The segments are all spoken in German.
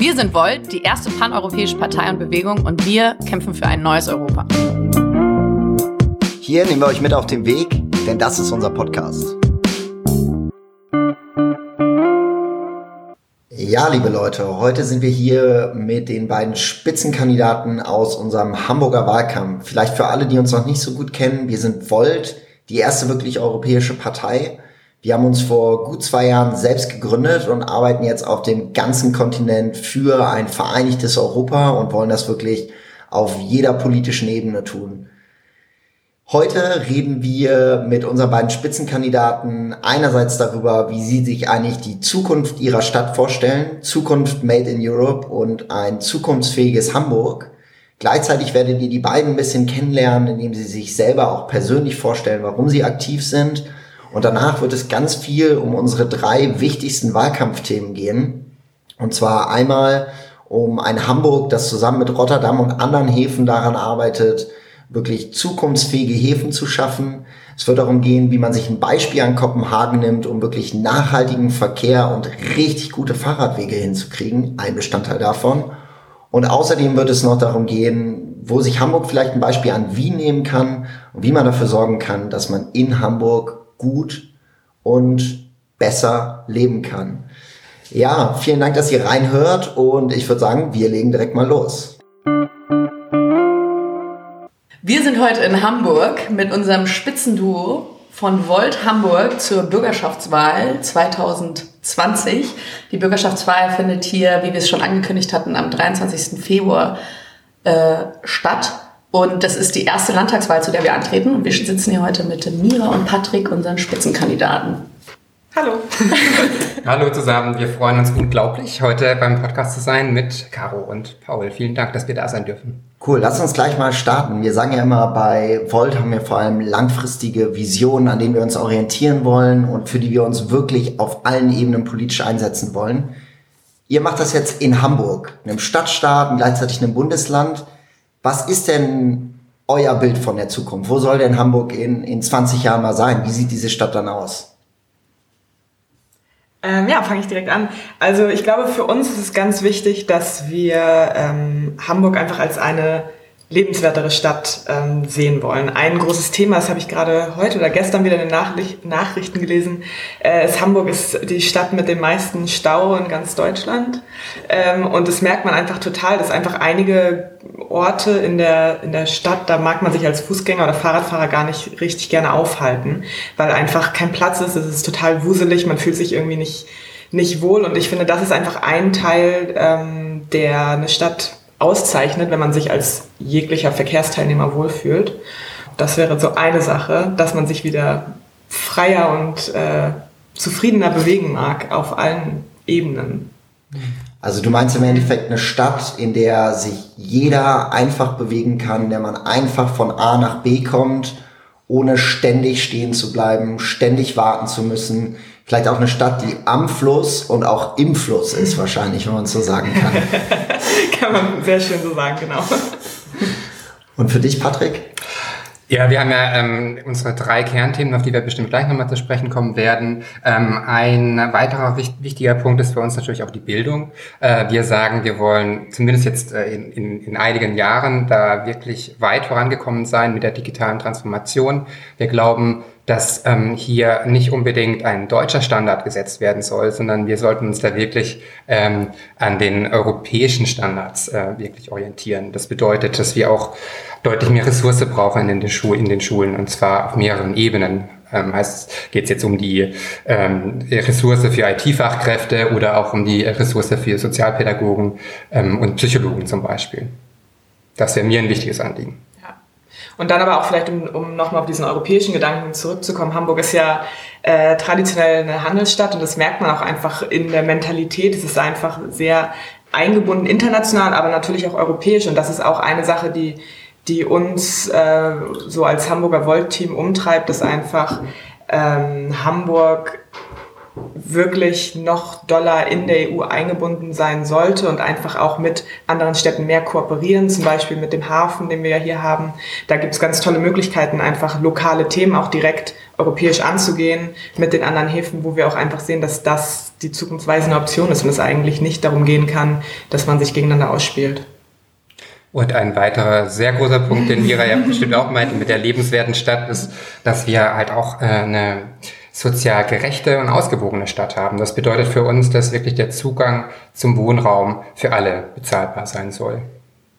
Wir sind Volt, die erste paneuropäische Partei und Bewegung und wir kämpfen für ein neues Europa. Hier nehmen wir euch mit auf den Weg, denn das ist unser Podcast. Ja, liebe Leute, heute sind wir hier mit den beiden Spitzenkandidaten aus unserem Hamburger Wahlkampf. Vielleicht für alle, die uns noch nicht so gut kennen, wir sind Volt, die erste wirklich europäische Partei. Wir haben uns vor gut zwei Jahren selbst gegründet und arbeiten jetzt auf dem ganzen Kontinent für ein vereinigtes Europa und wollen das wirklich auf jeder politischen Ebene tun. Heute reden wir mit unseren beiden Spitzenkandidaten einerseits darüber, wie sie sich eigentlich die Zukunft ihrer Stadt vorstellen, Zukunft Made in Europe und ein zukunftsfähiges Hamburg. Gleichzeitig werdet ihr die beiden ein bisschen kennenlernen, indem sie sich selber auch persönlich vorstellen, warum sie aktiv sind und danach wird es ganz viel um unsere drei wichtigsten Wahlkampfthemen gehen. Und zwar einmal um ein Hamburg, das zusammen mit Rotterdam und anderen Häfen daran arbeitet, wirklich zukunftsfähige Häfen zu schaffen. Es wird darum gehen, wie man sich ein Beispiel an Kopenhagen nimmt, um wirklich nachhaltigen Verkehr und richtig gute Fahrradwege hinzukriegen. Ein Bestandteil davon. Und außerdem wird es noch darum gehen, wo sich Hamburg vielleicht ein Beispiel an Wien nehmen kann und wie man dafür sorgen kann, dass man in Hamburg gut und besser leben kann. Ja, vielen Dank, dass ihr reinhört und ich würde sagen, wir legen direkt mal los. Wir sind heute in Hamburg mit unserem Spitzenduo von Volt Hamburg zur Bürgerschaftswahl 2020. Die Bürgerschaftswahl findet hier, wie wir es schon angekündigt hatten, am 23. Februar äh, statt. Und das ist die erste Landtagswahl, zu der wir antreten. Und wir sitzen hier heute mit Mira und Patrick, unseren Spitzenkandidaten. Hallo. Hallo zusammen. Wir freuen uns unglaublich, heute beim Podcast zu sein mit Caro und Paul. Vielen Dank, dass wir da sein dürfen. Cool, lass uns gleich mal starten. Wir sagen ja immer, bei Volt haben wir vor allem langfristige Visionen, an denen wir uns orientieren wollen und für die wir uns wirklich auf allen Ebenen politisch einsetzen wollen. Ihr macht das jetzt in Hamburg, einem Stadtstaat und gleichzeitig einem Bundesland. Was ist denn euer Bild von der Zukunft? Wo soll denn Hamburg in, in 20 Jahren mal sein? Wie sieht diese Stadt dann aus? Ähm, ja, fange ich direkt an. Also ich glaube, für uns ist es ganz wichtig, dass wir ähm, Hamburg einfach als eine lebenswertere Stadt ähm, sehen wollen. Ein großes Thema, das habe ich gerade heute oder gestern wieder in den Nachricht Nachrichten gelesen, äh, ist Hamburg ist die Stadt mit dem meisten Stau in ganz Deutschland. Ähm, und das merkt man einfach total, dass einfach einige Orte in der, in der Stadt, da mag man sich als Fußgänger oder Fahrradfahrer gar nicht richtig gerne aufhalten, weil einfach kein Platz ist, es ist total wuselig, man fühlt sich irgendwie nicht, nicht wohl. Und ich finde, das ist einfach ein Teil, ähm, der eine Stadt auszeichnet, wenn man sich als jeglicher Verkehrsteilnehmer wohlfühlt. Das wäre so eine Sache, dass man sich wieder freier und äh, zufriedener bewegen mag auf allen Ebenen. Also du meinst im Endeffekt eine Stadt, in der sich jeder einfach bewegen kann, in der man einfach von A nach B kommt, ohne ständig stehen zu bleiben, ständig warten zu müssen, Vielleicht auch eine Stadt, die am Fluss und auch im Fluss ist, wahrscheinlich, wenn man es so sagen kann. kann man sehr schön so sagen, genau. Und für dich, Patrick? Ja, wir haben ja ähm, unsere drei Kernthemen, auf die wir bestimmt gleich nochmal zu sprechen kommen werden. Ähm, ein weiterer wich wichtiger Punkt ist für uns natürlich auch die Bildung. Äh, wir sagen, wir wollen zumindest jetzt äh, in, in, in einigen Jahren da wirklich weit vorangekommen sein mit der digitalen Transformation. Wir glauben, dass ähm, hier nicht unbedingt ein deutscher Standard gesetzt werden soll, sondern wir sollten uns da wirklich ähm, an den europäischen Standards äh, wirklich orientieren. Das bedeutet, dass wir auch deutlich mehr Ressource brauchen in den, Schu in den Schulen und zwar auf mehreren Ebenen. Ähm, heißt, geht es jetzt um die ähm, Ressource für IT-Fachkräfte oder auch um die Ressource für Sozialpädagogen ähm, und Psychologen zum Beispiel. Das wäre mir ein wichtiges Anliegen. Und dann aber auch vielleicht, um, um nochmal auf diesen europäischen Gedanken zurückzukommen, Hamburg ist ja äh, traditionell eine Handelsstadt und das merkt man auch einfach in der Mentalität. Es ist einfach sehr eingebunden international, aber natürlich auch europäisch und das ist auch eine Sache, die die uns äh, so als Hamburger Volt-Team umtreibt, dass einfach ähm, Hamburg wirklich noch doller in der EU eingebunden sein sollte und einfach auch mit anderen Städten mehr kooperieren, zum Beispiel mit dem Hafen, den wir ja hier haben. Da gibt es ganz tolle Möglichkeiten, einfach lokale Themen auch direkt europäisch anzugehen mit den anderen Häfen, wo wir auch einfach sehen, dass das die zukunftsweisende Option ist und es eigentlich nicht darum gehen kann, dass man sich gegeneinander ausspielt. Und ein weiterer sehr großer Punkt, den Mira ja bestimmt auch meinte, mit der lebenswerten Stadt, ist, dass wir halt auch äh, eine sozial gerechte und ausgewogene Stadt haben. Das bedeutet für uns, dass wirklich der Zugang zum Wohnraum für alle bezahlbar sein soll.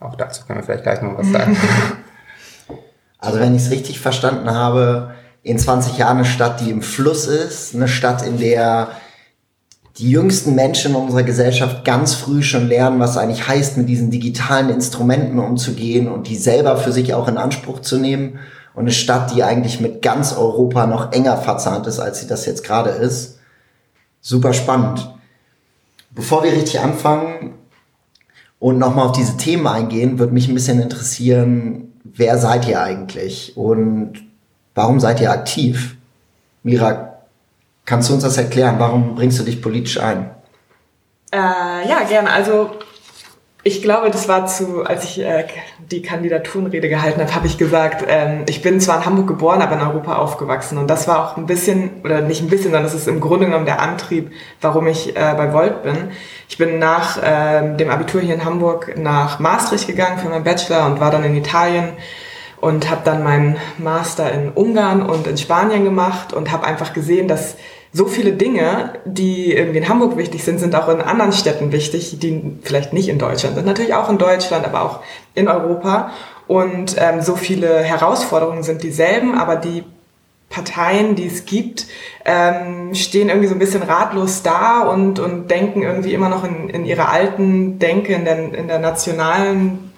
Auch dazu können wir vielleicht gleich noch was sagen. Also wenn ich es richtig verstanden habe, in 20 Jahren eine Stadt, die im Fluss ist, eine Stadt, in der die jüngsten Menschen in unserer Gesellschaft ganz früh schon lernen, was eigentlich heißt, mit diesen digitalen Instrumenten umzugehen und die selber für sich auch in Anspruch zu nehmen und eine Stadt, die eigentlich mit ganz Europa noch enger verzahnt ist, als sie das jetzt gerade ist. Super spannend. Bevor wir richtig anfangen und nochmal auf diese Themen eingehen, würde mich ein bisschen interessieren, wer seid ihr eigentlich und warum seid ihr aktiv? Mira, kannst du uns das erklären? Warum bringst du dich politisch ein? Äh, ja, gerne. Also ich glaube, das war zu, als ich äh, die Kandidaturenrede gehalten habe, habe ich gesagt, ähm, ich bin zwar in Hamburg geboren, aber in Europa aufgewachsen. Und das war auch ein bisschen, oder nicht ein bisschen, sondern das ist im Grunde genommen der Antrieb, warum ich äh, bei Volt bin. Ich bin nach äh, dem Abitur hier in Hamburg nach Maastricht gegangen für meinen Bachelor und war dann in Italien und habe dann meinen Master in Ungarn und in Spanien gemacht und habe einfach gesehen, dass so viele Dinge, die irgendwie in Hamburg wichtig sind, sind auch in anderen Städten wichtig, die vielleicht nicht in Deutschland sind. Natürlich auch in Deutschland, aber auch in Europa. Und ähm, so viele Herausforderungen sind dieselben, aber die Parteien, die es gibt, ähm, stehen irgendwie so ein bisschen ratlos da und, und denken irgendwie immer noch in, in ihrer alten Denke, in der, in der nationalen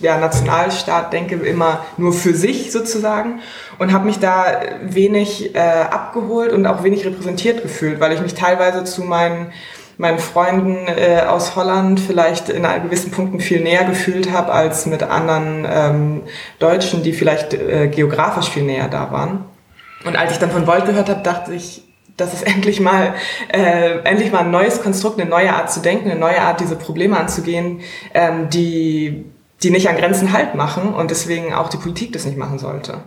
ja, Nationalstaat denke, immer nur für sich sozusagen und habe mich da wenig äh, abgeholt und auch wenig repräsentiert gefühlt, weil ich mich teilweise zu meinen meinen Freunden äh, aus Holland vielleicht in gewissen Punkten viel näher gefühlt habe als mit anderen ähm, Deutschen, die vielleicht äh, geografisch viel näher da waren. Und als ich dann von Volt gehört habe, dachte ich, das ist endlich mal äh, endlich mal ein neues Konstrukt, eine neue Art zu denken, eine neue Art, diese Probleme anzugehen, ähm, die die nicht an Grenzen halt machen und deswegen auch die Politik das nicht machen sollte.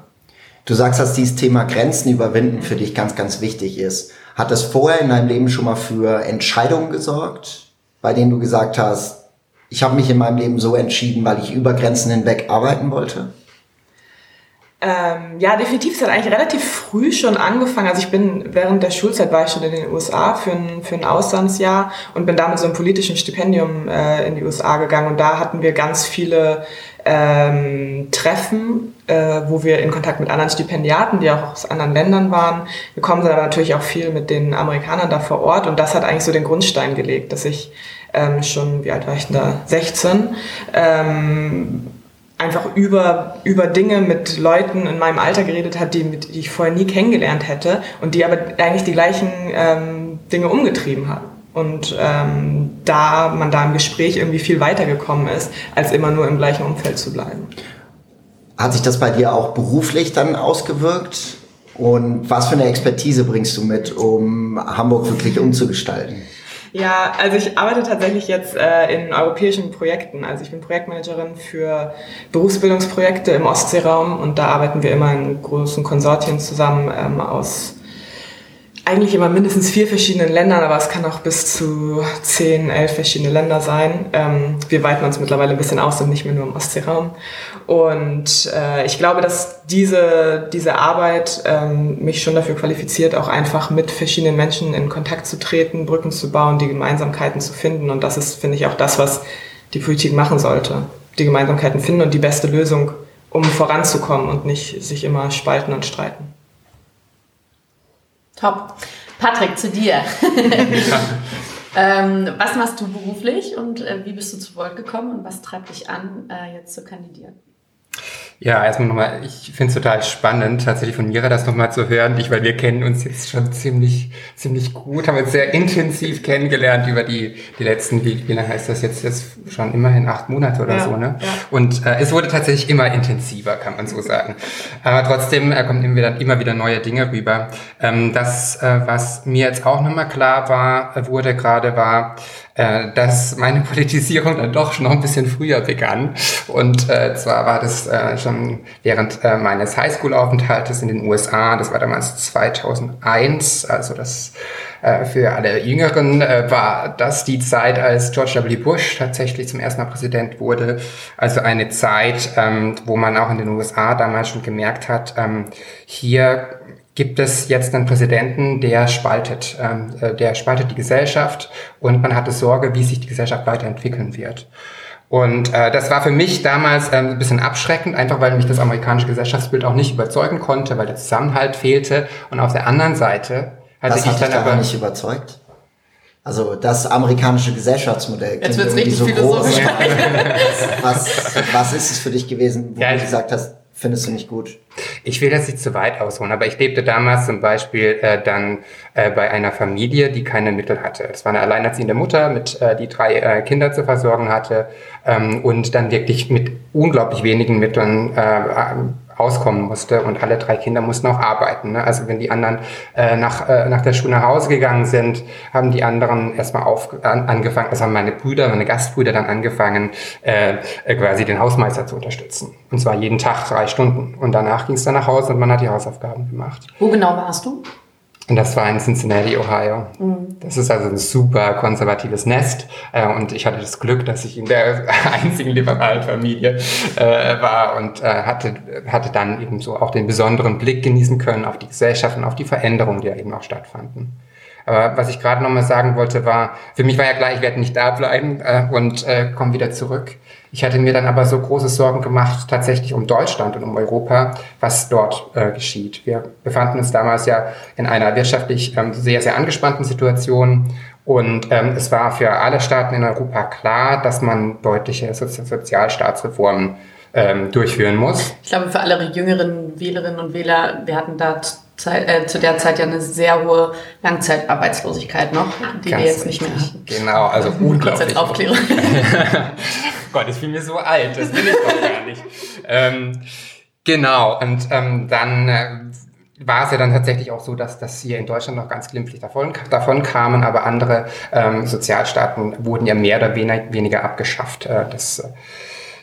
Du sagst, dass dieses Thema Grenzen überwinden für dich ganz, ganz wichtig ist. Hat das vorher in deinem Leben schon mal für Entscheidungen gesorgt, bei denen du gesagt hast, ich habe mich in meinem Leben so entschieden, weil ich über Grenzen hinweg arbeiten wollte? Ähm, ja, definitiv. Es hat eigentlich relativ früh schon angefangen. Also ich bin während der Schulzeit war ich schon in den USA für ein, für ein Auslandsjahr und bin da mit so einem politischen Stipendium äh, in die USA gegangen. Und da hatten wir ganz viele ähm, Treffen, äh, wo wir in Kontakt mit anderen Stipendiaten, die auch aus anderen Ländern waren, gekommen sind, aber natürlich auch viel mit den Amerikanern da vor Ort. Und das hat eigentlich so den Grundstein gelegt, dass ich ähm, schon, wie alt war ich denn da? 16. Ähm, einfach über, über Dinge mit Leuten in meinem Alter geredet hat, die, die ich vorher nie kennengelernt hätte und die aber eigentlich die gleichen ähm, Dinge umgetrieben haben. Und ähm, da man da im Gespräch irgendwie viel weitergekommen ist, als immer nur im gleichen Umfeld zu bleiben. Hat sich das bei dir auch beruflich dann ausgewirkt? Und was für eine Expertise bringst du mit, um Hamburg wirklich umzugestalten? Ja, also ich arbeite tatsächlich jetzt äh, in europäischen Projekten. Also ich bin Projektmanagerin für Berufsbildungsprojekte im Ostseeraum und da arbeiten wir immer in großen Konsortien zusammen ähm, aus eigentlich immer mindestens vier verschiedenen Ländern, aber es kann auch bis zu zehn, elf verschiedene Länder sein. Ähm, wir weiten uns mittlerweile ein bisschen aus und nicht mehr nur im Ostseeraum. Und äh, ich glaube, dass diese, diese Arbeit ähm, mich schon dafür qualifiziert, auch einfach mit verschiedenen Menschen in Kontakt zu treten, Brücken zu bauen, die Gemeinsamkeiten zu finden. Und das ist, finde ich, auch das, was die Politik machen sollte. Die Gemeinsamkeiten finden und die beste Lösung, um voranzukommen und nicht sich immer spalten und streiten. Top. Patrick, zu dir. ähm, was machst du beruflich und äh, wie bist du zu Volt gekommen und was treibt dich an, äh, jetzt zu kandidieren? Ja, erstmal nochmal, ich finde es total spannend, tatsächlich von Mira das nochmal zu hören, ich, weil wir kennen uns jetzt schon ziemlich, ziemlich gut, haben uns sehr intensiv kennengelernt über die, die letzten, wie, wie lange heißt das jetzt, jetzt schon immerhin acht Monate oder Ja, so, ne? ja. Und äh, es wurde tatsächlich immer intensiver, kann man so sagen. Aber trotzdem äh, kommen immer wieder, immer wieder neue Dinge rüber. Ähm, das, äh, was mir jetzt auch nochmal klar war, äh, wurde gerade, war, äh, dass meine Politisierung dann doch schon noch ein bisschen früher begann. Und äh, zwar war das äh, schon während äh, meines Highschool-Aufenthaltes in den USA, das war damals 2001, also das äh, für alle Jüngeren äh, war das die Zeit, als George W. Bush tatsächlich zum ersten Mal Präsident wurde. Also eine Zeit, ähm, wo man auch in den USA damals schon gemerkt hat, ähm, hier gibt es jetzt einen Präsidenten, der spaltet, ähm, äh, der spaltet die Gesellschaft und man hatte Sorge, wie sich die Gesellschaft weiterentwickeln wird. Und äh, das war für mich damals ähm, ein bisschen abschreckend, einfach weil mich das amerikanische Gesellschaftsbild auch nicht überzeugen konnte, weil der Zusammenhalt fehlte. Und auf der anderen Seite hatte Was ich hat dann aber nicht überzeugt? Also das amerikanische Gesellschaftsmodell. Jetzt wird's richtig philosophisch. Was, was ist es für dich gewesen, wo Ja, du gesagt hast, findest du nicht gut? Ich will das nicht zu weit ausholen, aber ich lebte damals zum Beispiel äh, dann äh, bei einer Familie, die keine Mittel hatte. Es war eine alleinerziehende Mutter, mit äh, die drei äh, Kinder zu versorgen hatte ähm, und dann wirklich mit unglaublich wenigen Mitteln äh, auskommen musste und alle drei Kinder mussten auch arbeiten. Ne? Also wenn die anderen äh, nach, äh, nach der Schule nach Hause gegangen sind, haben die anderen erstmal auf, an, angefangen, also haben meine Brüder, meine Gastbrüder dann angefangen, äh, äh, quasi den Hausmeister zu unterstützen. Und zwar jeden Tag drei Stunden. Und danach ging es dann nach Hause und man hat die Hausaufgaben gemacht. Wo genau warst du? Und das war in Cincinnati, Ohio. Das ist also ein super konservatives Nest. Äh, und ich hatte das Glück, dass ich in der einzigen liberalen Familie äh, war und äh, hatte, hatte dann eben so auch den besonderen Blick genießen können auf die Gesellschaft und auf die Veränderungen, die da eben auch stattfanden. Aber was ich gerade nochmal sagen wollte, war, für mich war ja klar, ich werde nicht da bleiben äh, und äh, komme wieder zurück. Ich hatte mir dann aber so große Sorgen gemacht, tatsächlich um Deutschland und um Europa, was dort äh, geschieht. Wir befanden uns damals ja in einer wirtschaftlich ähm, sehr, sehr angespannten Situation. Und ähm, es war für alle Staaten in Europa klar, dass man deutliche Sozi Sozialstaatsreformen ähm, durchführen muss. Ich glaube, für alle jüngeren Wählerinnen und Wähler, wir hatten da Zeit, äh, zu der Zeit ja eine sehr hohe Langzeitarbeitslosigkeit noch, die Ganz wir jetzt nicht mehr haben. Genau, also Kurz unglaublich. als Aufklärung. Gott, ich bin mir so alt, das will ich doch gar nicht. Ähm, genau, und ähm, dann äh, war es ja dann tatsächlich auch so, dass das hier in Deutschland noch ganz glimpflich davon, davon kamen, aber andere ähm, Sozialstaaten wurden ja mehr oder wenig, weniger abgeschafft. Äh, das äh,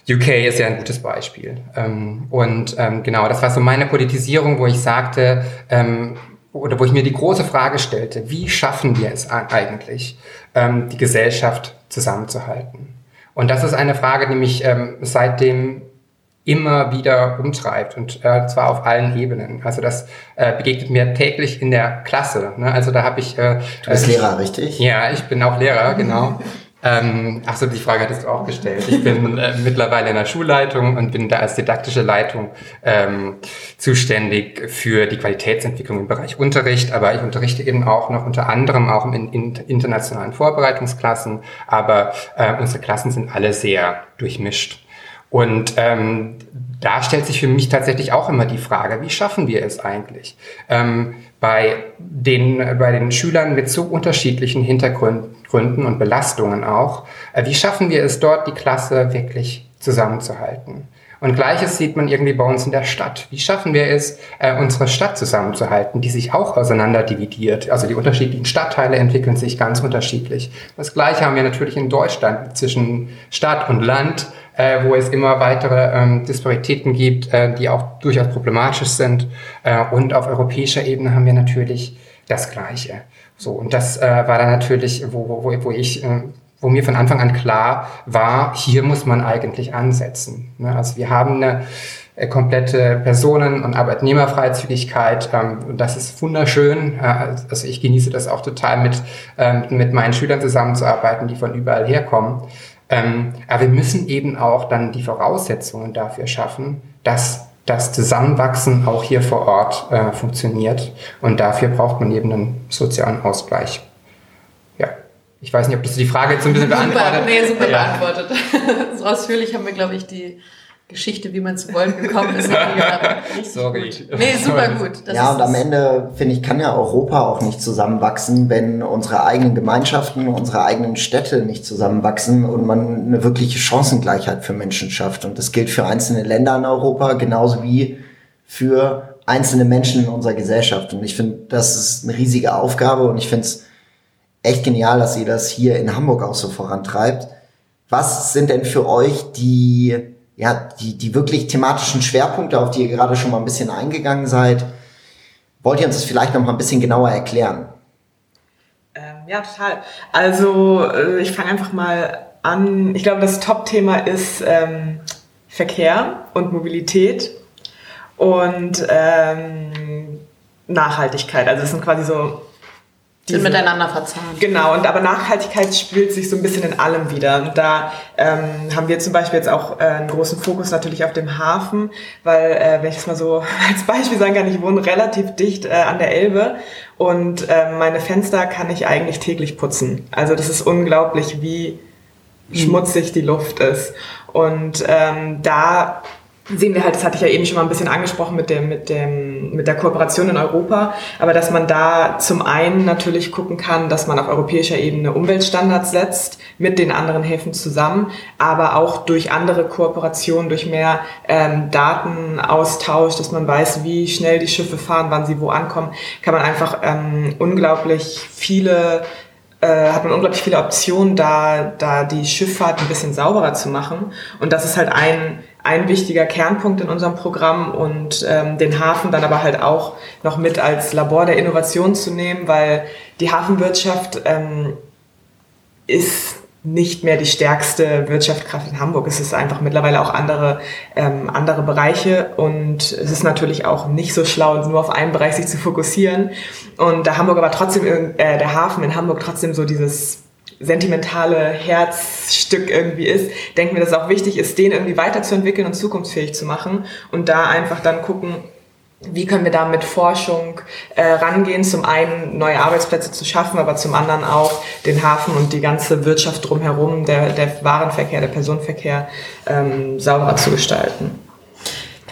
UK ist ja ein gutes Beispiel. Ähm, und ähm, genau, das war so meine Politisierung, wo ich sagte, ähm, oder wo ich mir die große Frage stellte, wie schaffen wir es eigentlich, ähm, die Gesellschaft zusammenzuhalten? Und das ist eine Frage, die mich ähm, seitdem immer wieder umtreibt und äh, zwar auf allen Ebenen. Also das äh, begegnet mir täglich in der Klasse. Ne? Also da habe ich... Äh, Du bist äh, Lehrer, richtig? ja, ich bin auch Lehrer, genau. Ähm, ach so, die Frage hattest du auch gestellt. Ich bin äh, mittlerweile in der Schulleitung und bin da als didaktische Leitung ähm, zuständig für die Qualitätsentwicklung im Bereich Unterricht. Aber ich unterrichte eben auch noch unter anderem auch in, in internationalen Vorbereitungsklassen. Aber äh, unsere Klassen sind alle sehr durchmischt. Und ähm, da stellt sich für mich tatsächlich auch immer die Frage, wie schaffen wir es eigentlich? Ähm, bei, den, bei den Schülern mit so unterschiedlichen Hintergründen und Belastungen auch, äh, wie schaffen wir es dort, die Klasse wirklich zusammenzuhalten? Und gleiches sieht man irgendwie bei uns in der Stadt. Wie schaffen wir es, äh, unsere Stadt zusammenzuhalten, die sich auch auseinander dividiert? Also die unterschiedlichen Stadtteile entwickeln sich ganz unterschiedlich. Das gleiche haben wir natürlich in Deutschland zwischen Stadt und Land, äh, wo es immer weitere ähm, Disparitäten gibt, äh, die auch durchaus problematisch sind. Äh, und auf europäischer Ebene haben wir natürlich das Gleiche. So, und das äh, war dann natürlich, wo, wo, wo- ich äh, wo mir von Anfang an klar war, hier muss man eigentlich ansetzen. Ne? Also wir haben eine äh, komplette Personen- und Arbeitnehmerfreizügigkeit. Ähm, und das ist wunderschön. Äh, also ich genieße das auch total, mit, ähm, mit meinen Schülern zusammenzuarbeiten, die von überall herkommen. Ähm, aber wir müssen eben auch dann die Voraussetzungen dafür schaffen, dass das Zusammenwachsen auch hier vor Ort äh, funktioniert. Und dafür braucht man eben einen sozialen Ausgleich. Ja, ich weiß nicht, ob das die Frage jetzt ein bisschen beantwortet. Super, nee, super ja. beantwortet. so ausführlich haben wir, glaube ich, die Geschichte, wie man zu Volt gekommen ist. Sorry. Nee, super gut. Das ja, und am Ende, finde ich, kann ja Europa auch nicht zusammenwachsen, wenn unsere eigenen Gemeinschaften, unsere eigenen Städte nicht zusammenwachsen und man eine wirkliche Chancengleichheit für Menschen schafft. Und das gilt für einzelne Länder in Europa genauso wie für einzelne Menschen in unserer Gesellschaft. Und ich finde, das ist eine riesige Aufgabe und ich finde es echt genial, dass ihr das hier in Hamburg auch so vorantreibt. Was sind denn für euch die ja, die, die wirklich thematischen Schwerpunkte, auf die ihr gerade schon mal ein bisschen eingegangen seid. Wollt ihr uns das vielleicht noch mal ein bisschen genauer erklären? Ähm, ja, total. Also äh, ich fange einfach mal an. Ich glaube, das Top-Thema ist ähm, Verkehr und Mobilität und ähm, Nachhaltigkeit. Also es sind quasi so sind miteinander verzahnt. Genau, und aber Nachhaltigkeit spielt sich so ein bisschen in allem wieder. Und da ähm, haben wir zum Beispiel jetzt auch äh, einen großen Fokus natürlich auf dem Hafen, weil, äh, wenn ich das mal so als Beispiel sagen kann, ich wohne relativ dicht äh, an der Elbe und äh, meine Fenster kann ich eigentlich täglich putzen. Also das ist unglaublich, wie mhm. schmutzig die Luft ist. Und ähm, da sehen wir halt, das hatte ich ja eben schon mal ein bisschen angesprochen mit dem, mit dem, mit der Kooperation in Europa, aber dass man da zum einen natürlich gucken kann, dass man auf europäischer Ebene Umweltstandards setzt mit den anderen Häfen zusammen, aber auch durch andere Kooperationen, durch mehr ähm, Datenaustausch, dass man weiß, wie schnell die Schiffe fahren, wann sie wo ankommen, kann man einfach ähm, unglaublich viele äh, hat man unglaublich viele Optionen, da, da die Schifffahrt ein bisschen sauberer zu machen. Und das ist halt ein ein wichtiger Kernpunkt in unserem Programm und ähm, den Hafen dann aber halt auch noch mit als Labor der Innovation zu nehmen, weil die Hafenwirtschaft ähm, ist nicht mehr die stärkste Wirtschaftskraft in Hamburg. Es ist einfach mittlerweile auch andere, ähm, andere Bereiche und es ist natürlich auch nicht so schlau, nur auf einen Bereich sich zu fokussieren. Und der Hamburg aber trotzdem, äh, der Hafen in Hamburg trotzdem so dieses sentimentale Herzstück irgendwie ist, denken wir, dass es auch wichtig ist, den irgendwie weiterzuentwickeln und zukunftsfähig zu machen und da einfach dann gucken, wie können wir da mit Forschung äh, rangehen, zum einen neue Arbeitsplätze zu schaffen, aber zum anderen auch den Hafen und die ganze Wirtschaft drumherum, der, der Warenverkehr, der Personenverkehr ähm, sauberer zu gestalten.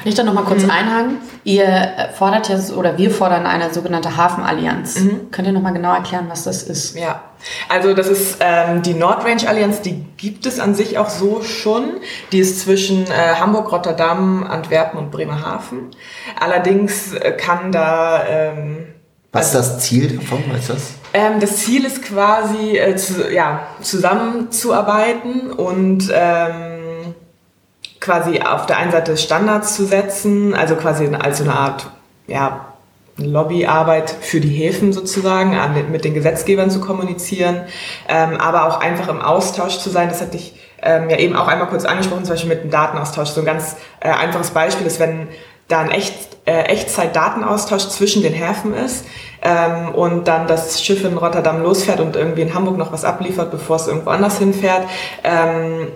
Kann ich da noch mal kurz mhm. einhaken? Ihr fordert ja, oder wir fordern eine sogenannte Hafenallianz. Mhm. Könnt ihr noch mal genau erklären, was das ist? Ja, also das ist ähm, die Nordrange Allianz, die gibt es an sich auch so schon. Die ist zwischen äh, Hamburg, Rotterdam, Antwerpen und Bremerhaven. Allerdings äh, kann da... Ähm, was ist das Ziel davon? Was das? Ähm, das Ziel ist quasi, äh, zu, ja, zusammenzuarbeiten und... Ähm, quasi auf der einen Seite Standards zu setzen, also quasi als so eine Art ja, Lobbyarbeit für die Häfen sozusagen, mit den Gesetzgebern zu kommunizieren, ähm, aber auch einfach im Austausch zu sein. Das hatte ich ähm, ja eben auch einmal kurz angesprochen, zum Beispiel mit dem Datenaustausch. So ein ganz äh, einfaches Beispiel ist, wenn da ein Echt, äh, Echtzeit-Datenaustausch zwischen den Häfen ist ähm, und dann das Schiff in Rotterdam losfährt und irgendwie in Hamburg noch was abliefert, bevor es irgendwo anders hinfährt. Ähm,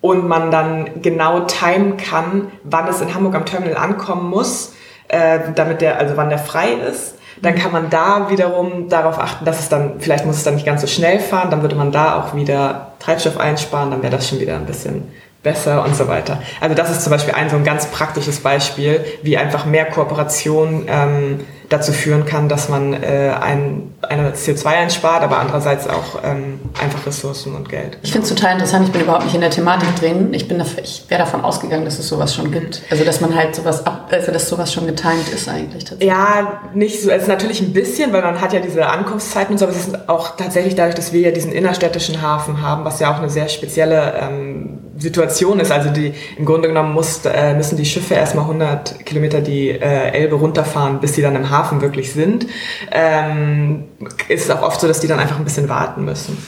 und man dann genau timen kann, wann es in Hamburg am Terminal ankommen muss, äh, damit der, also wann der frei ist. Dann kann man da wiederum darauf achten, dass es dann, vielleicht muss es dann nicht ganz so schnell fahren, dann würde man da auch wieder Treibstoff einsparen, dann wäre das schon wieder ein bisschen besser und so weiter. Also das ist zum Beispiel ein so ein ganz praktisches Beispiel, wie einfach mehr Kooperation ähm, dazu führen kann, dass man äh, ein, eine CO2 einspart, aber andererseits auch ähm, einfach Ressourcen und Geld. Ich finde es total interessant, ich bin überhaupt nicht in der Thematik drin. Ich, bin ich wäre davon ausgegangen, dass es sowas schon gibt. Also dass man halt sowas ab, also dass sowas schon getimed ist eigentlich tatsächlich. Ja, nicht so, also natürlich ein bisschen, weil man hat ja diese Ankunftszeiten und so, aber es ist auch tatsächlich dadurch, dass wir ja diesen innerstädtischen Hafen haben, was ja auch eine sehr spezielle ähm, Situation ist. Also die im Grunde genommen muss, äh, müssen die Schiffe erstmal 100 Kilometer die äh, Elbe runterfahren, bis sie dann im Hafen Hafen wirklich sind, ähm, ist es auch oft so, dass die dann einfach ein bisschen warten müssen.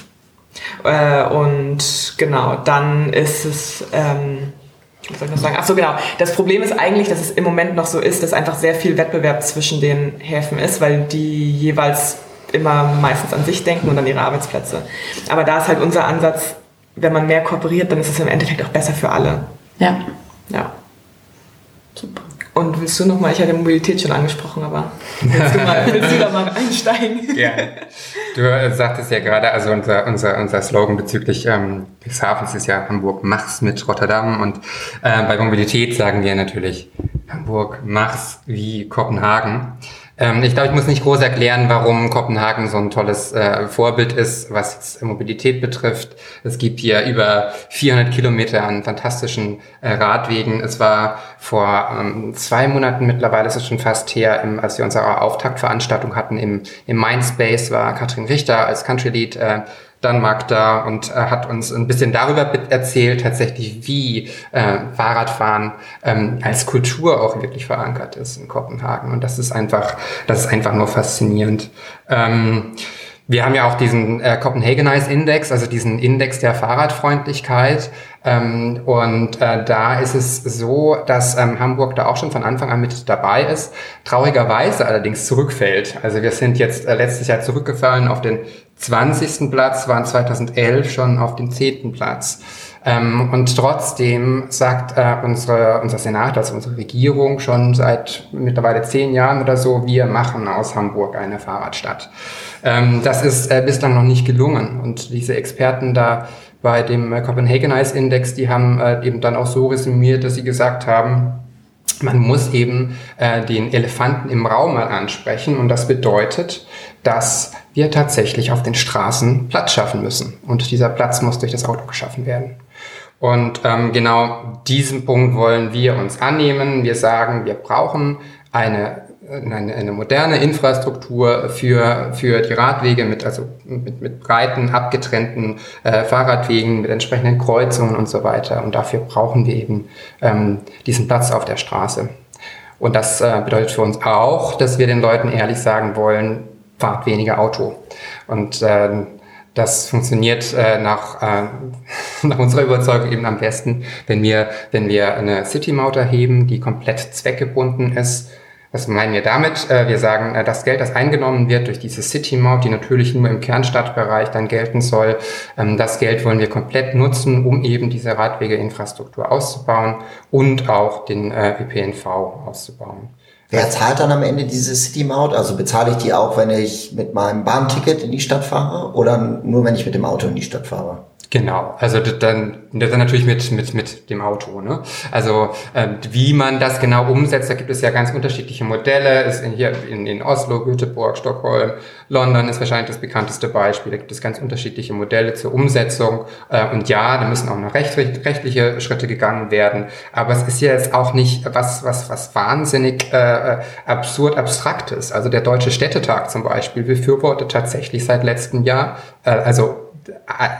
Äh, und genau, dann ist es... Ähm, was soll ich noch sagen? Ach so, genau. Das Problem ist eigentlich, dass es im Moment noch so ist, dass einfach sehr viel Wettbewerb zwischen den Häfen ist, weil die jeweils immer meistens an sich denken und an ihre Arbeitsplätze. Aber da ist halt unser Ansatz, wenn man mehr kooperiert, dann ist es im Endeffekt auch besser für alle. Ja. Ja. Super. Und willst du nochmal, ich hatte Mobilität schon angesprochen, aber willst du, mal, willst du da mal einsteigen? Ja. Du sagtest ja gerade, also unser, unser, unser Slogan bezüglich ähm, des Hafens ist ja Hamburg mach's mit Rotterdam und äh, bei Mobilität sagen wir natürlich Hamburg mach's wie Kopenhagen. Ähm, ich glaube, ich muss nicht groß erklären, warum Kopenhagen so ein tolles äh, Vorbild ist, was jetzt Mobilität betrifft. Es gibt hier über 400 Kilometer an fantastischen äh, Radwegen. Es war vor ähm, zwei Monaten mittlerweile, ist es schon fast her, im, als wir unsere Auftaktveranstaltung hatten im, im Mindspace, war Katrin Richter als Country Lead äh, Danmark da und äh, hat uns ein bisschen darüber erzählt, tatsächlich, wie äh, Fahrradfahren ähm, als Kultur auch wirklich verankert ist in Kopenhagen. Und das ist einfach, das ist einfach nur faszinierend. Ähm, wir haben ja auch diesen äh, Copenhagenize Index, also diesen Index der Fahrradfreundlichkeit. Ähm, und äh, da ist es so, dass ähm, Hamburg da auch schon von Anfang an mit dabei ist, traurigerweise allerdings zurückfällt. Also wir sind jetzt äh, letztes Jahr zurückgefallen auf den 20. Platz, waren 2011 schon auf dem 10. Platz. Ähm, und trotzdem sagt äh, unsere, unser Senat, also unsere Regierung schon seit mittlerweile zehn Jahren oder so, wir machen aus Hamburg eine Fahrradstadt. Ähm, das ist äh, bislang noch nicht gelungen. Und diese Experten da bei dem äh, Copenhagenize Index, die haben äh, eben dann auch so resümiert, dass sie gesagt haben, man muss eben äh, den Elefanten im Raum mal ansprechen und das bedeutet, dass wir tatsächlich auf den Straßen Platz schaffen müssen und dieser Platz muss durch das Auto geschaffen werden. Und ähm, genau diesen Punkt wollen wir uns annehmen. Wir sagen, wir brauchen eine eine, eine moderne Infrastruktur für, für die Radwege mit, also mit, mit breiten, abgetrennten äh, Fahrradwegen, mit entsprechenden Kreuzungen und so weiter. Und dafür brauchen wir eben ähm, diesen Platz auf der Straße. Und das äh, bedeutet für uns auch, dass wir den Leuten ehrlich sagen wollen, fahrt weniger Auto. Und äh, das funktioniert äh, nach, äh, nach unserer Überzeugung eben am besten, wenn wir, wenn wir eine City-Maut erheben, die komplett zweckgebunden ist was meinen wir damit? Äh, wir sagen, äh, das Geld, das eingenommen wird durch diese City-Maut, die natürlich nur im Kernstadtbereich dann gelten soll, ähm, das Geld wollen wir komplett nutzen, um eben diese Radwegeinfrastruktur auszubauen und auch den äh, ÖPNV auszubauen. Wer zahlt dann am Ende diese City-Maut? Also bezahle ich die auch, wenn ich mit meinem Bahnticket in die Stadt fahre oder nur, wenn ich mit dem Auto in die Stadt fahre? Genau, also dann, dann natürlich mit, mit, mit dem Auto. Ne? Also äh, wie man das genau umsetzt, da gibt es ja ganz unterschiedliche Modelle. Ist in, hier in, in Oslo, Göteborg, Stockholm, London ist wahrscheinlich das bekannteste Beispiel. Da gibt es ganz unterschiedliche Modelle zur Umsetzung. Äh, und ja, da müssen auch noch recht, rechtliche Schritte gegangen werden. Aber es ist ja jetzt auch nicht was, was, was wahnsinnig äh, absurd abstraktes. Also der Deutsche Städtetag zum Beispiel befürwortet tatsächlich seit letztem Jahr, äh, also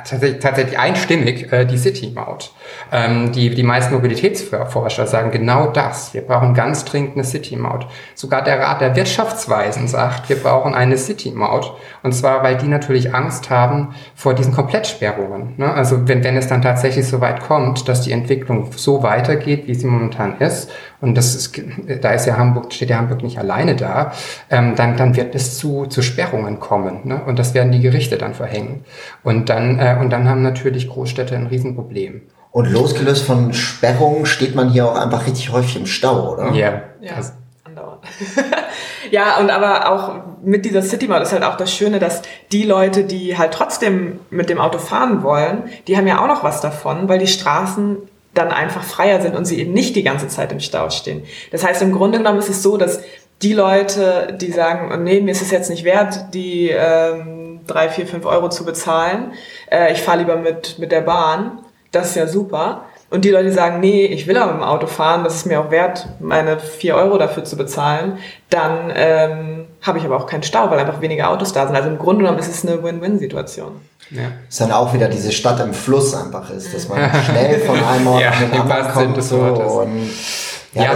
tatsächlich, tatsächlich einstimmig äh, die City-Maut. Ähm, die, die meisten Mobilitätsforscher sagen genau das. Wir brauchen ganz dringend eine City-Maut. Sogar der Rat der Wirtschaftsweisen sagt, wir brauchen eine City-Maut. Und zwar, weil die natürlich Angst haben vor diesen Komplettsperrungen. Ne? Also wenn, wenn es dann tatsächlich so weit kommt, dass die Entwicklung so weitergeht, wie sie momentan ist, und das ist, da ist ja Hamburg, steht ja Hamburg nicht alleine da, ähm, dann, dann wird es zu, zu Sperrungen kommen. Ne? Und das werden die Gerichte dann verhängen. Und dann, äh, und dann haben natürlich Großstädte ein Riesenproblem. Und losgelöst von Sperrungen steht man hier auch einfach richtig häufig im Stau, oder? Yeah. Ja, also. andauernd. ja, und aber auch mit dieser City Maut ist halt auch das Schöne, dass die Leute, die halt trotzdem mit dem Auto fahren wollen, die haben ja auch noch was davon, weil die Straßen dann einfach freier sind und sie eben nicht die ganze Zeit im Stau stehen. Das heißt, im Grunde genommen ist es so, dass die Leute, die sagen, oh nee, mir ist es jetzt nicht wert, die ähm, drei, vier, fünf Euro zu bezahlen, äh, ich fahre lieber mit, mit der Bahn, das ist ja super. Und die Leute die sagen, nee, ich will aber im Auto fahren, das ist mir auch wert, meine vier Euro dafür zu bezahlen, dann ähm, habe ich aber auch keinen Stau, weil einfach weniger Autos da sind. Also im Grunde genommen ist es eine Win-Win-Situation. Ja. Ist dann auch wieder diese Stadt im Fluss einfach ist, dass man schnell von einem Ort ja, in den anderen kommt. So und, ja, ja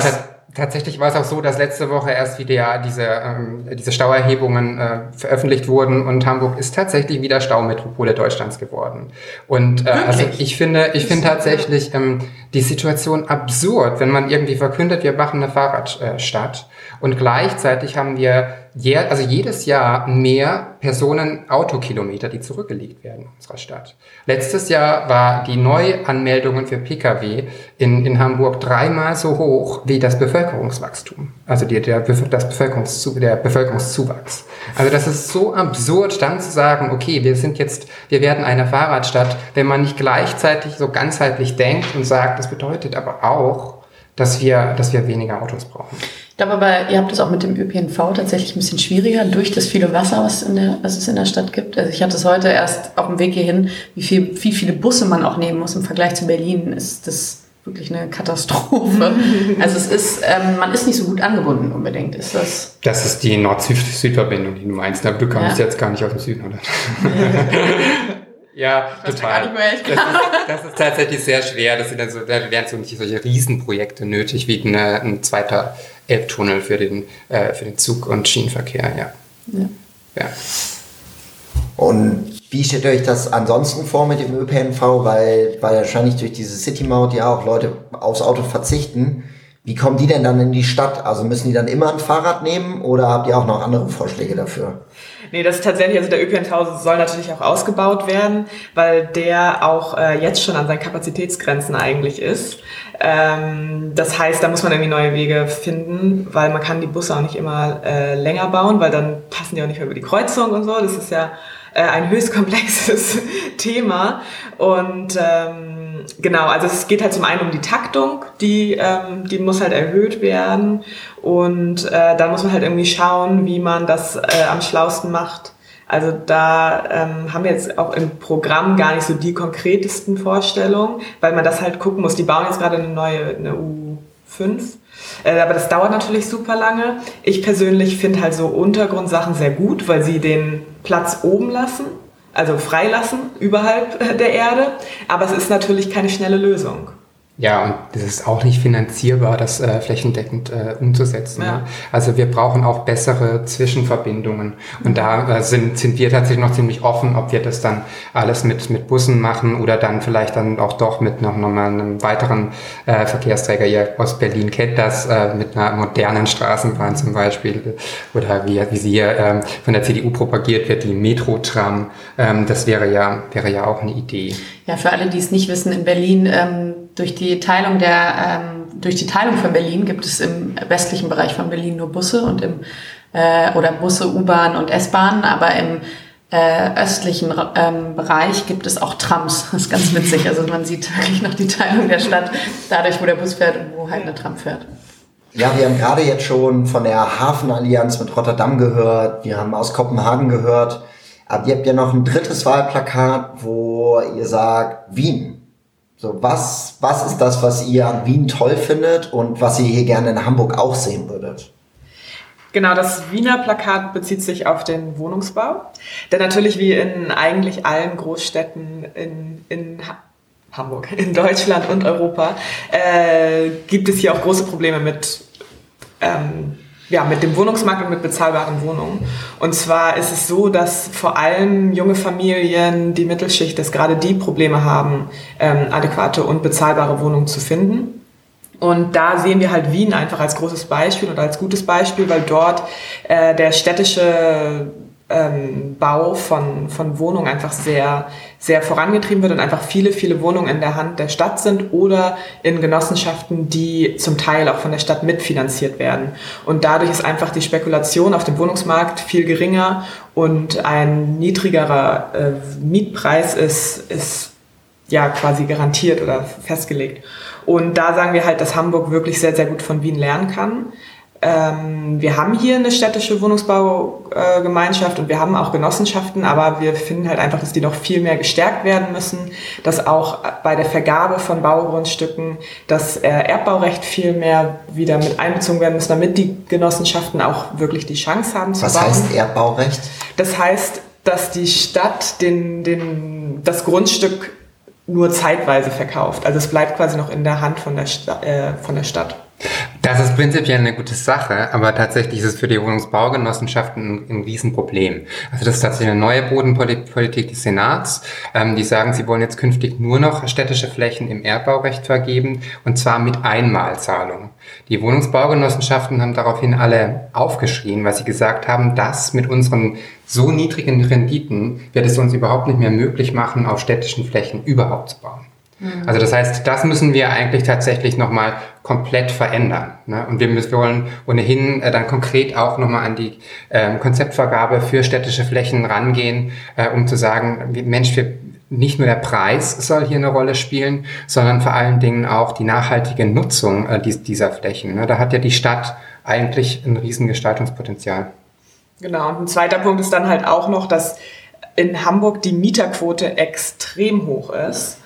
tatsächlich war es auch so, dass letzte Woche erst wieder diese, ähm, diese Stauerhebungen äh, veröffentlicht wurden und Hamburg ist tatsächlich wieder Staumetropole Deutschlands geworden. Und äh, also ich finde, ich finde tatsächlich ähm, die Situation absurd, wenn man irgendwie verkündet, wir machen eine Fahrradstadt Und gleichzeitig haben wir je, also jedes Jahr mehr Personen-Autokilometer, die zurückgelegt werden in unserer Stadt. Letztes Jahr war die Neuanmeldungen für Pkw in, in Hamburg dreimal so hoch wie das Bevölkerungswachstum, also die, der, das Bevölkerungszu, der Bevölkerungszuwachs. Also das ist so absurd, dann zu sagen, okay, wir sind jetzt, wir werden eine Fahrradstadt, wenn man nicht gleichzeitig so ganzheitlich denkt und sagt, das bedeutet aber auch, dass wir, dass wir weniger Autos brauchen. Ich glaube aber, ihr habt es auch mit dem ÖPNV tatsächlich ein bisschen schwieriger durch das viele Wasser, was, in der, was es in der Stadt gibt. Also ich hatte es heute erst auf dem Weg hierhin, wie, viel, wie viele Busse man auch nehmen muss im Vergleich zu Berlin, ist das wirklich eine Katastrophe. also es ist, ähm, man ist nicht so gut angebunden unbedingt. Ist das? Das ist die Nord-Süd-Verbindung, die du meinst. Da bekommst du ja. jetzt gar nicht aus dem Süden, oder? Ja, total. Das ist, das ist, tatsächlich sehr schwer. Das sind dann so, da wären so nicht solche Riesenprojekte nötig wie eine, ein zweiter Elbtunnel für den, äh, für den Zug- und Schienenverkehr, ja. ja. ja. Und wie stellt ihr euch das ansonsten vor mit dem ÖPNV? Weil, weil wahrscheinlich durch diese City-Maut ja auch Leute aufs Auto verzichten. Wie kommen die denn dann in die Stadt? Also müssen die dann immer ein Fahrrad nehmen oder habt ihr auch noch andere Vorschläge dafür? Nee, das ist tatsächlich, also der ÖPNV soll natürlich auch ausgebaut werden, weil der auch äh, jetzt schon an seinen Kapazitätsgrenzen eigentlich ist. Ähm, das heißt, da muss man irgendwie neue Wege finden, weil man kann die Busse auch nicht immer äh, länger bauen, weil dann passen die auch nicht mehr über die Kreuzung und so. Das ist ja äh, ein höchst komplexes Thema. Und ähm, genau, also es geht halt zum einen um die Taktung, die, ähm, die muss halt erhöht werden. Und äh, da muss man halt irgendwie schauen, wie man das äh, am schlausten macht. Also da ähm, haben wir jetzt auch im Programm gar nicht so die konkretesten Vorstellungen, weil man das halt gucken muss. Die bauen jetzt gerade eine neue eine U5 äh, aber das dauert natürlich super lange. Ich persönlich finde halt so Untergrundsachen sehr gut, weil sie den Platz oben lassen, also freilassen, überhalb der Erde. Aber es ist natürlich keine schnelle Lösung. Ja, und das ist auch nicht finanzierbar, das äh, flächendeckend äh, umzusetzen. Ja. Ne? Also wir brauchen auch bessere Zwischenverbindungen. Und da äh, sind, sind wir tatsächlich noch ziemlich offen, ob wir das dann alles mit, mit Bussen machen oder dann vielleicht dann auch doch mit noch, noch mal einem weiteren äh, Verkehrsträger. Ihr aus Berlin kennt das, äh, mit einer modernen Straßenbahn zum Beispiel. Oder wie, wie sie hier ähm, von der CDU propagiert wird, die Metro-Tram. Ähm, das wäre ja, wäre ja auch eine Idee. Ja, für alle, die es nicht wissen, in Berlin ähm, durch die Teilung der ähm, durch die Teilung von Berlin gibt es im westlichen Bereich von Berlin nur Busse und im äh, oder Busse, U-Bahn und S-Bahn, aber im äh, östlichen ähm, Bereich gibt es auch Trams. Das ist ganz witzig. Also man sieht wirklich noch die Teilung der Stadt dadurch, wo der Bus fährt und wo halt eine Tram fährt. Ja, wir haben gerade jetzt schon von der Hafenallianz mit Rotterdam gehört. Wir haben aus Kopenhagen gehört. Aber ihr habt ja noch ein drittes Wahlplakat, wo ihr sagt, Wien. So, was, was ist das, was ihr an Wien toll findet und was ihr hier gerne in Hamburg auch sehen würdet? Genau, das Wiener Plakat bezieht sich auf den Wohnungsbau. Denn natürlich wie in eigentlich allen Großstädten in, in Hamburg, in Deutschland und Europa, äh, gibt es hier auch große Probleme mit ähm, ja, mit dem Wohnungsmarkt und mit bezahlbaren Wohnungen. Und zwar ist es so, dass vor allem junge Familien, die Mittelschicht, das gerade die Probleme haben, ähm, adäquate und bezahlbare Wohnungen zu finden. Und da sehen wir halt Wien einfach als großes Beispiel oder als gutes Beispiel, weil dort äh, der städtische ähm, Bau von, von Wohnungen einfach sehr, sehr vorangetrieben wird und einfach viele, viele Wohnungen in der Hand der Stadt sind oder in Genossenschaften, die zum Teil auch von der Stadt mitfinanziert werden. Und dadurch ist einfach die Spekulation auf dem Wohnungsmarkt viel geringer und ein niedrigerer äh, Mietpreis ist, ist ja quasi garantiert oder festgelegt. Und da sagen wir halt, dass Hamburg wirklich sehr, sehr gut von Wien lernen kann. Ähm, wir haben hier eine städtische Wohnungsbaugemeinschaft äh, und wir haben auch Genossenschaften, aber wir finden halt einfach, dass die noch viel mehr gestärkt werden müssen, dass auch bei der Vergabe von Baugrundstücken das äh, Erbbaurecht viel mehr wieder mit einbezogen werden muss, damit die Genossenschaften auch wirklich die Chance haben zu Was bauen. Was heißt Erbbaurecht? Das heißt, dass die Stadt den, den, das Grundstück nur zeitweise verkauft. Also es bleibt quasi noch in der Hand von der, Sta äh, von der Stadt. Das ist prinzipiell eine gute Sache, aber tatsächlich ist es für die Wohnungsbaugenossenschaften ein, ein Riesenproblem. Also das ist tatsächlich eine neue Bodenpolitik des Senats. Ähm, die sagen, sie wollen jetzt künftig nur noch städtische Flächen im Erbbaurecht vergeben und zwar mit Einmalzahlung. Die Wohnungsbaugenossenschaften haben daraufhin alle aufgeschrien, weil sie gesagt haben, dass mit unseren so niedrigen Renditen wird es uns überhaupt nicht mehr möglich machen, auf städtischen Flächen überhaupt zu bauen. Mhm. Also das heißt, das müssen wir eigentlich tatsächlich nochmal komplett verändern. Ne? Und wir, müssen, wir wollen ohnehin äh, dann konkret auch nochmal an die äh, Konzeptvergabe für städtische Flächen rangehen, äh, um zu sagen, Mensch, wir, nicht nur der Preis soll hier eine Rolle spielen, sondern vor allen Dingen auch die nachhaltige Nutzung äh, dieser Flächen. Ne? Da hat ja die Stadt eigentlich ein Riesengestaltungspotenzial. Genau, und ein zweiter Punkt ist dann halt auch noch, dass in Hamburg die Mieterquote extrem hoch ist.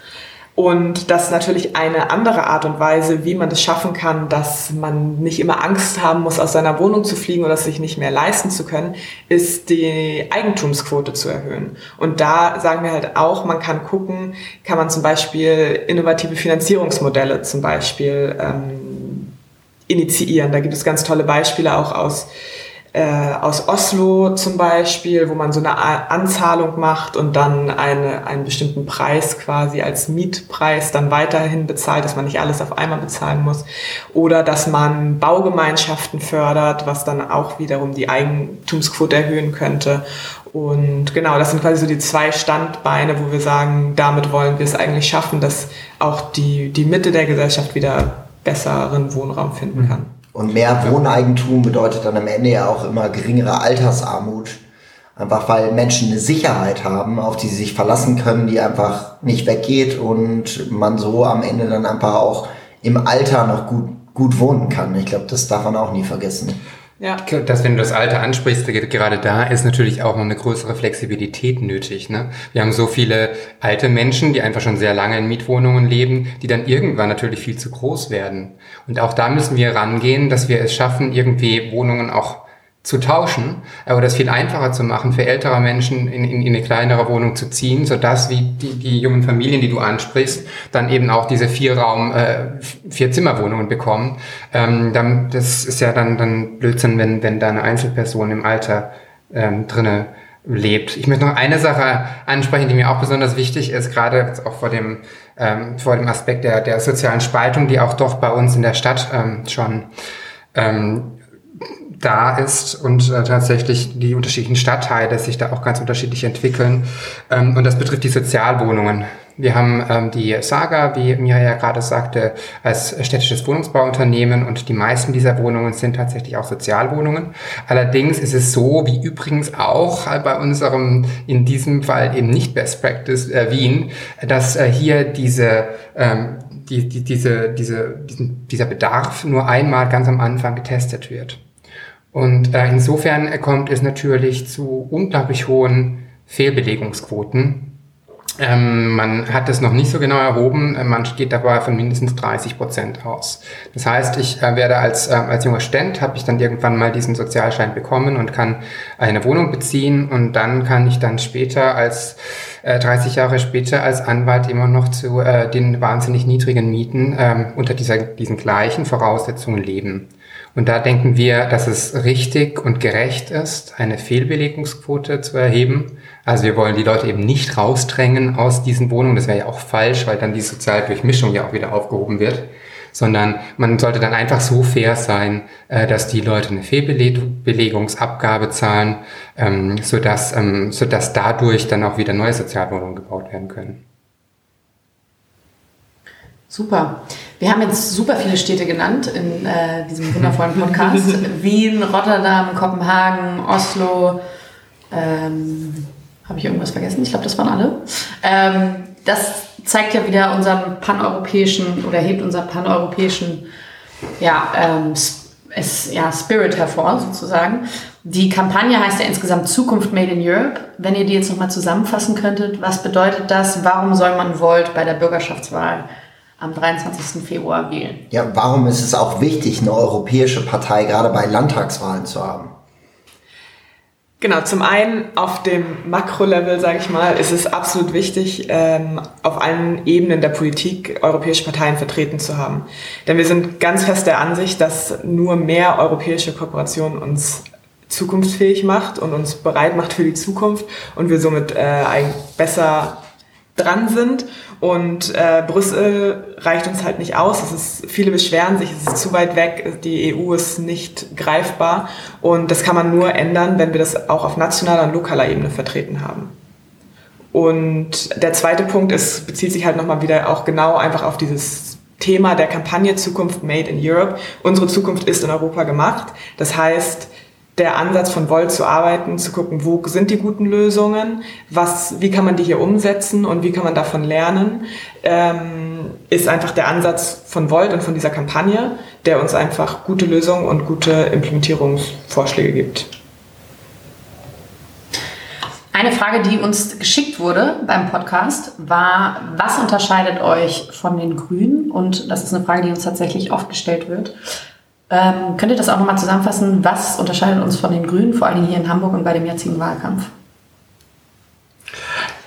Und das ist natürlich eine andere Art und Weise, wie man es schaffen kann, dass man nicht immer Angst haben muss, aus seiner Wohnung zu fliegen oder sich nicht mehr leisten zu können, ist die Eigentumsquote zu erhöhen. Und da sagen wir halt auch, man kann gucken, kann man zum Beispiel innovative Finanzierungsmodelle zum Beispiel ähm, initiieren. Da gibt es ganz tolle Beispiele auch aus äh, aus Oslo zum Beispiel, wo man so eine Anzahlung macht und dann eine, einen bestimmten Preis quasi als Mietpreis dann weiterhin bezahlt, dass man nicht alles auf einmal bezahlen muss. Oder dass man Baugemeinschaften fördert, was dann auch wiederum die Eigentumsquote erhöhen könnte. Und genau, das sind quasi so die zwei Standbeine, wo wir sagen, damit wollen wir es eigentlich schaffen, dass auch die, die Mitte der Gesellschaft wieder besseren Wohnraum finden kann. Und mehr Wohneigentum bedeutet dann am Ende ja auch immer geringere Altersarmut. Einfach weil Menschen eine Sicherheit haben, auf die sie sich verlassen können, die einfach nicht weggeht und man so am Ende dann einfach auch im Alter noch gut, gut wohnen kann. Ich glaube, das darf man auch nie vergessen. Ja. Dass, wenn du das Alter ansprichst, gerade da ist natürlich auch noch eine größere Flexibilität nötig. Ne? Wir haben so viele alte Menschen, die einfach schon sehr lange in Mietwohnungen leben, die dann irgendwann natürlich viel zu groß werden. Und auch da müssen wir rangehen, dass wir es schaffen, irgendwie Wohnungen auch zu tauschen, aber das viel einfacher zu machen, für ältere Menschen in, in, in eine kleinere Wohnung zu ziehen, sodass wie die, die jungen Familien, die du ansprichst, dann eben auch diese Vierraum, äh, Vier-Zimmer-Wohnungen bekommen. Ähm, dann, das ist ja dann, dann Blödsinn, wenn, wenn da eine Einzelperson im Alter ähm, drinne lebt. Ich möchte noch eine Sache ansprechen, die mir auch besonders wichtig ist, gerade auch vor dem, ähm, vor dem Aspekt der, der sozialen Spaltung, die auch doch bei uns in der Stadt ähm, schon ähm, da ist und äh, tatsächlich die unterschiedlichen Stadtteile sich da auch ganz unterschiedlich entwickeln. Ähm, und das betrifft die Sozialwohnungen. Wir haben ähm, die Saga, wie Mira ja gerade sagte, als städtisches Wohnungsbauunternehmen und die meisten dieser Wohnungen sind tatsächlich auch Sozialwohnungen. Allerdings ist es so, wie übrigens auch bei unserem, in diesem Fall eben nicht Best Practice äh, Wien, dass äh, hier diese ähm, die, die, diese, diese, diesen, dieser Bedarf nur einmal ganz am Anfang getestet wird. Und äh, insofern kommt es natürlich zu unglaublich hohen Fehlbelegungsquoten. Ähm, man hat das noch nicht so genau erhoben, man geht dabei von mindestens 30 Prozent aus. Das heißt, ich äh, werde als, äh, als junger Student, habe ich dann irgendwann mal diesen Sozialschein bekommen und kann eine Wohnung beziehen und dann kann ich dann später als äh, 30 Jahre später als Anwalt immer noch zu äh, den wahnsinnig niedrigen Mieten äh, unter dieser, diesen gleichen Voraussetzungen leben. Und da denken wir, dass es richtig und gerecht ist, eine Fehlbelegungsquote zu erheben. Also wir wollen die Leute eben nicht rausdrängen aus diesen Wohnungen. Das wäre ja auch falsch, weil dann die soziale Durchmischung ja auch wieder aufgehoben wird. Sondern man sollte dann einfach so fair sein, äh, dass die Leute eine Fehlbelegungsabgabe zahlen, ähm, sodass, ähm, sodass dadurch dann auch wieder neue Sozialwohnungen gebaut werden können. Super. Wir haben jetzt super viele Städte genannt in äh, diesem wundervollen Podcast. Wien, Rotterdam, Kopenhagen, Oslo. Ähm, Habe ich irgendwas vergessen? Ich glaube, das waren alle. Ähm, das zeigt ja wieder unseren paneuropäischen oder hebt unseren paneuropäischen ja, ähm, es, ja, Spirit hervor, sozusagen. Die Kampagne heißt ja insgesamt Zukunft Made in Europe. Wenn ihr die jetzt nochmal zusammenfassen könntet, was bedeutet das? Warum soll man Volt bei der Bürgerschaftswahl am 23. Februar wählen. Ja, warum ist es auch wichtig, eine europäische Partei gerade bei Landtagswahlen zu haben? Genau, zum einen auf dem Makrolevel, sage ich mal, ist es absolut wichtig, ähm, auf allen Ebenen der Politik europäische Parteien vertreten zu haben. Denn wir sind ganz fest der Ansicht, dass nur mehr europäische Kooperation uns zukunftsfähig macht und uns bereit macht für die Zukunft und wir somit äh, besser dran sind. Und äh, Brüssel reicht uns halt nicht aus. Es ist, viele beschweren sich, es ist zu weit weg, die EU ist nicht greifbar. Und das kann man nur ändern, wenn wir das auch auf nationaler und lokaler Ebene vertreten haben. Und der zweite Punkt ist, bezieht sich halt nochmal wieder auch genau einfach auf dieses Thema der Kampagne Zukunft Made in Europe. Unsere Zukunft ist in Europa gemacht. Das heißt, der Ansatz von Volt zu arbeiten, zu gucken, wo sind die guten Lösungen, was, wie kann man die hier umsetzen und wie kann man davon lernen, ähm, ist einfach der Ansatz von Volt und von dieser Kampagne, der uns einfach gute Lösungen und gute Implementierungsvorschläge gibt. Eine Frage, die uns geschickt wurde beim Podcast, war, was unterscheidet euch von den Grünen? Und das ist eine Frage, die uns tatsächlich oft gestellt wird. Ähm, könnt ihr das auch nochmal zusammenfassen? Was unterscheidet uns von den Grünen, vor allem hier in Hamburg und bei dem jetzigen Wahlkampf?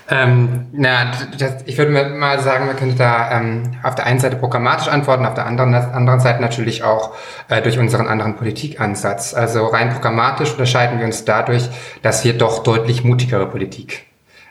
Ähm, na, das, ich würde mal sagen, wir können da ähm, auf der einen Seite programmatisch antworten, auf der anderen, anderen Seite natürlich auch äh, durch unseren anderen Politikansatz. Also rein programmatisch unterscheiden wir uns dadurch, dass wir doch deutlich mutigere Politik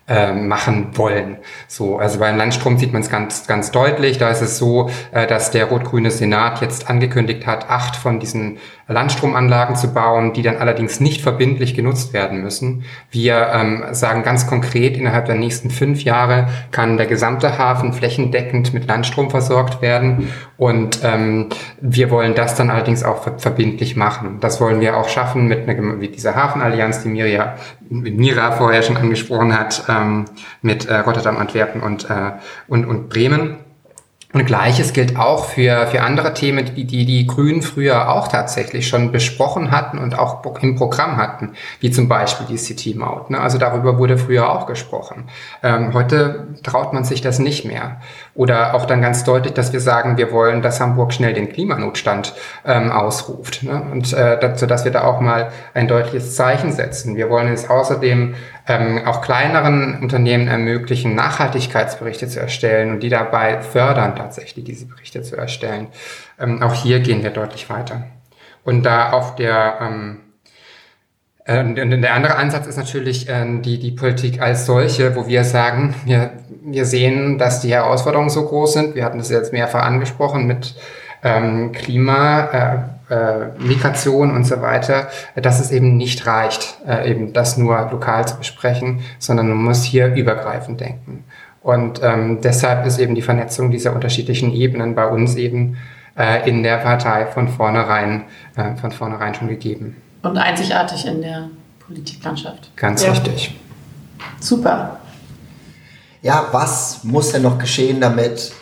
äh, machen wollen. So, also beim Landstrom sieht man es ganz, ganz deutlich. Da ist es so, äh, dass der rot-grüne Senat jetzt angekündigt hat, acht von diesen Landstromanlagen zu bauen, die dann allerdings nicht verbindlich genutzt werden müssen. Wir ähm, sagen ganz konkret, innerhalb der nächsten fünf Jahre kann der gesamte Hafen flächendeckend mit Landstrom versorgt werden. Und ähm, wir wollen das dann allerdings auch verbindlich machen. Das wollen wir auch schaffen mit einer, wie dieser Hafenallianz, die Miria, Mira vorher schon angesprochen hat, ähm, mit äh, Rotterdam, Antwerpen und, äh, und, und Bremen. Und gleiches gilt auch für, für andere Themen, die, die die Grünen früher auch tatsächlich schon besprochen hatten und auch im Programm hatten, wie zum Beispiel die City-Maut. Ne? Also darüber wurde früher auch gesprochen. Ähm, heute traut man sich das nicht mehr. Oder auch dann ganz deutlich, dass wir sagen, wir wollen, dass Hamburg schnell den Klimanotstand ähm, ausruft. Ne? Und äh, dazu, dass wir da auch mal ein deutliches Zeichen setzen. Wir wollen es außerdem ähm, auch kleineren Unternehmen ermöglichen, Nachhaltigkeitsberichte zu erstellen und die dabei fördern, tatsächlich diese Berichte zu erstellen. Ähm, auch hier gehen wir deutlich weiter. Und da auf der ähm, äh, und der andere Ansatz ist natürlich äh, die, die Politik als solche, wo wir sagen, wir, wir sehen, dass die Herausforderungen so groß sind. Wir hatten das jetzt mehrfach angesprochen mit ähm, Klima, äh, äh, Migration und so weiter, dass es eben nicht reicht, äh, eben das nur lokal zu besprechen, sondern man muss hier übergreifend denken. Und ähm, deshalb ist eben die Vernetzung dieser unterschiedlichen Ebenen bei uns eben äh, in der Partei von vornherein, äh, von vornherein schon gegeben. Und einzigartig in der Politiklandschaft. Ganz ja. richtig. Super. Ja, was muss denn noch geschehen, damit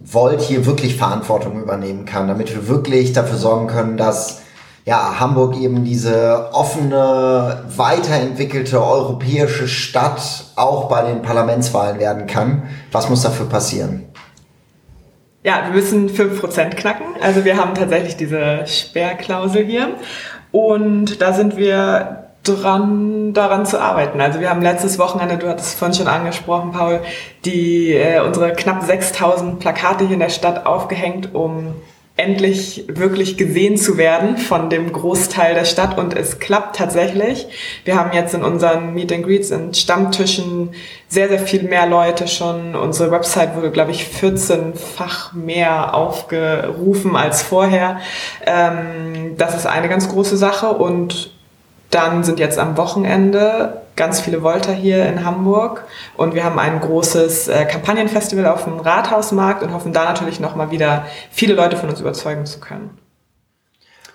Volt hier wirklich Verantwortung übernehmen kann, damit wir wirklich dafür sorgen können, dass ja, Hamburg eben diese offene, weiterentwickelte europäische Stadt auch bei den Parlamentswahlen werden kann. Was muss dafür passieren? Ja, wir müssen 5% knacken. Also wir haben tatsächlich diese Sperrklausel hier. Und da sind wir dran, daran zu arbeiten. Also wir haben letztes Wochenende, du hattest es vorhin schon angesprochen, Paul, die, äh, unsere knapp 6000 Plakate hier in der Stadt aufgehängt, um endlich wirklich gesehen zu werden von dem Großteil der Stadt und es klappt tatsächlich. Wir haben jetzt in unseren Meet and Greets und Stammtischen sehr, sehr viel mehr Leute schon. Unsere Website wurde, glaube ich, 14-fach mehr aufgerufen als vorher. Ähm, das ist eine ganz große Sache und dann sind jetzt am Wochenende ganz viele Volta hier in Hamburg und wir haben ein großes äh, Kampagnenfestival auf dem Rathausmarkt und hoffen da natürlich nochmal wieder viele Leute von uns überzeugen zu können.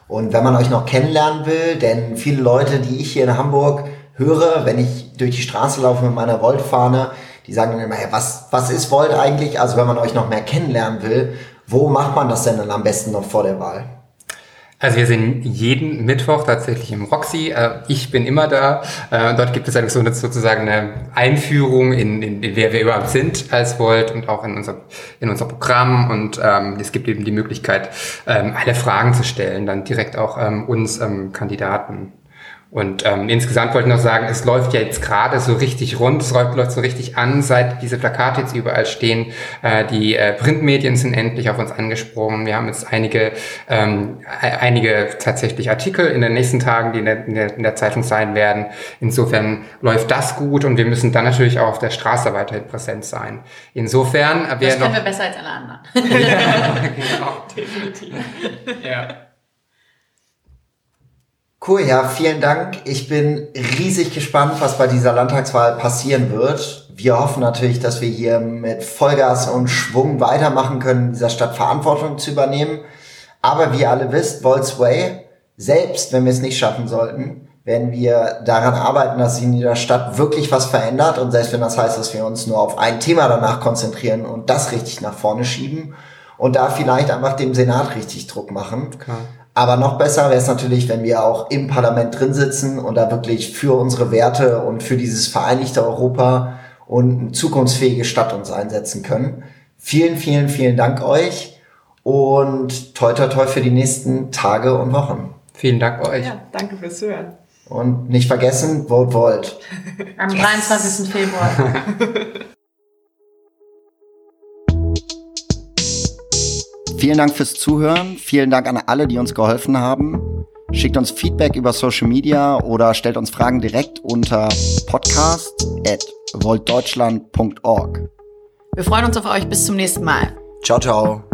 Und wenn man euch noch kennenlernen will, denn viele Leute, die ich hier in Hamburg höre, wenn ich durch die Straße laufe mit meiner Volt-Fahne, die sagen dann immer, hey, was, was ist Volt eigentlich? Also wenn man euch noch mehr kennenlernen will, wo macht man das denn dann am besten noch vor der Wahl? Also wir sind jeden Mittwoch tatsächlich im Roxy. Äh, ich bin immer da. Äh, dort gibt es sozusagen eine Einführung in, in, in wer wir überhaupt sind als Volt und auch in unser, in unser Programm. Und ähm, es gibt eben die Möglichkeit, ähm, alle Fragen zu stellen, dann direkt auch ähm, uns ähm, Kandidaten. Und ähm, insgesamt wollte ich noch sagen, es läuft ja jetzt gerade so richtig rund, es läuft, läuft so richtig an, seit diese Plakate jetzt überall stehen. Äh, die äh, Printmedien sind endlich auf uns angesprungen. Wir haben jetzt einige, ähm, e-, einige tatsächlich Artikel in den nächsten Tagen, die in der, in, der, in der Zeitung sein werden. Insofern läuft das gut und wir müssen dann natürlich auch auf der Straße weiterhin präsent sein. Insofern äh, noch... Das können wir besser als alle anderen. ja, genau, definitiv. Ja. Cool, ja, vielen Dank. Ich bin riesig gespannt, was bei dieser Landtagswahl passieren wird. Wir hoffen natürlich, dass wir hier mit Vollgas und Schwung weitermachen können, dieser Stadt Verantwortung zu übernehmen. Aber wie ihr alle wisst, Volksway, selbst wenn wir es nicht schaffen sollten, werden wir daran arbeiten, dass sich in dieser Stadt wirklich was verändert. Und selbst wenn das heißt, dass wir uns nur auf ein Thema danach konzentrieren und das richtig nach vorne schieben und da vielleicht einfach dem Senat richtig Druck machen. Klar. Aber noch besser wäre es natürlich, wenn wir auch im Parlament drin sitzen und da wirklich für unsere Werte und für dieses vereinigte Europa und eine zukunftsfähige Stadt uns einsetzen können. Vielen, vielen, vielen Dank euch und toi toi toi für die nächsten Tage und Wochen. Vielen Dank euch. Ja, danke fürs Hören. Und nicht vergessen, vote Volt. Am yes. 23. Februar. Vielen Dank fürs Zuhören. Vielen Dank an alle, die uns geholfen haben. Schickt uns Feedback über Social Media oder stellt uns Fragen direkt unter podcast.voltdeutschland.org. Wir freuen uns auf euch. Bis zum nächsten Mal. Ciao, ciao.